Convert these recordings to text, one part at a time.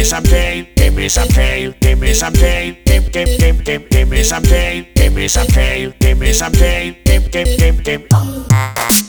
me some pain, give me some pain, give me some pain, give give give give give me some pain, give me some pain, give me some pain, give give give give.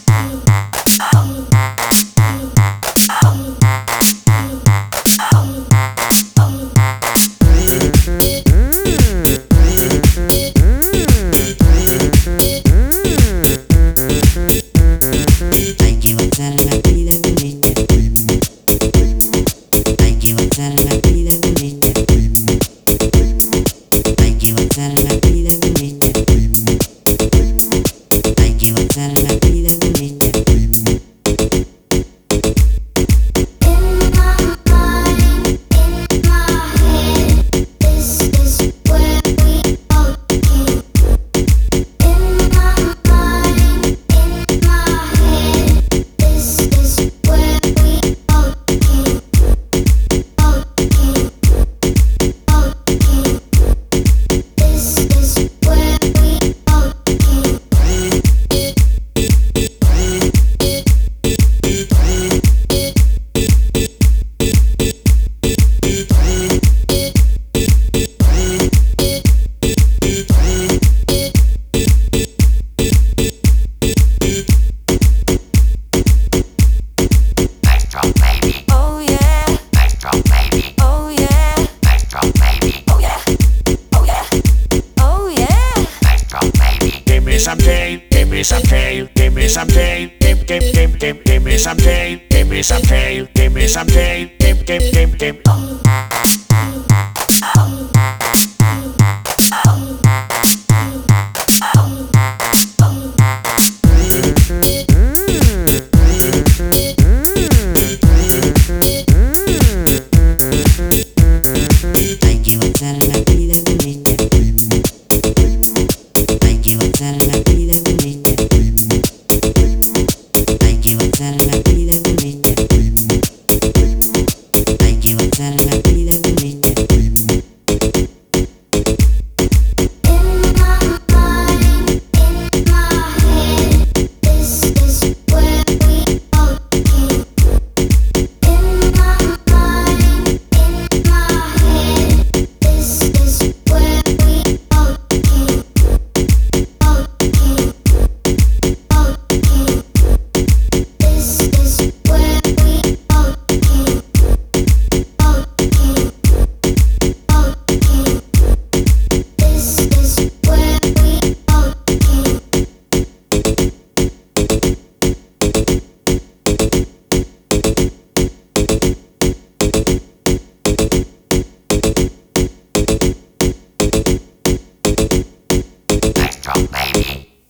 Me some tail, give me some tail, give, give, give, give, give me some tail, give me some tail, give me some tail, give, give, give, give.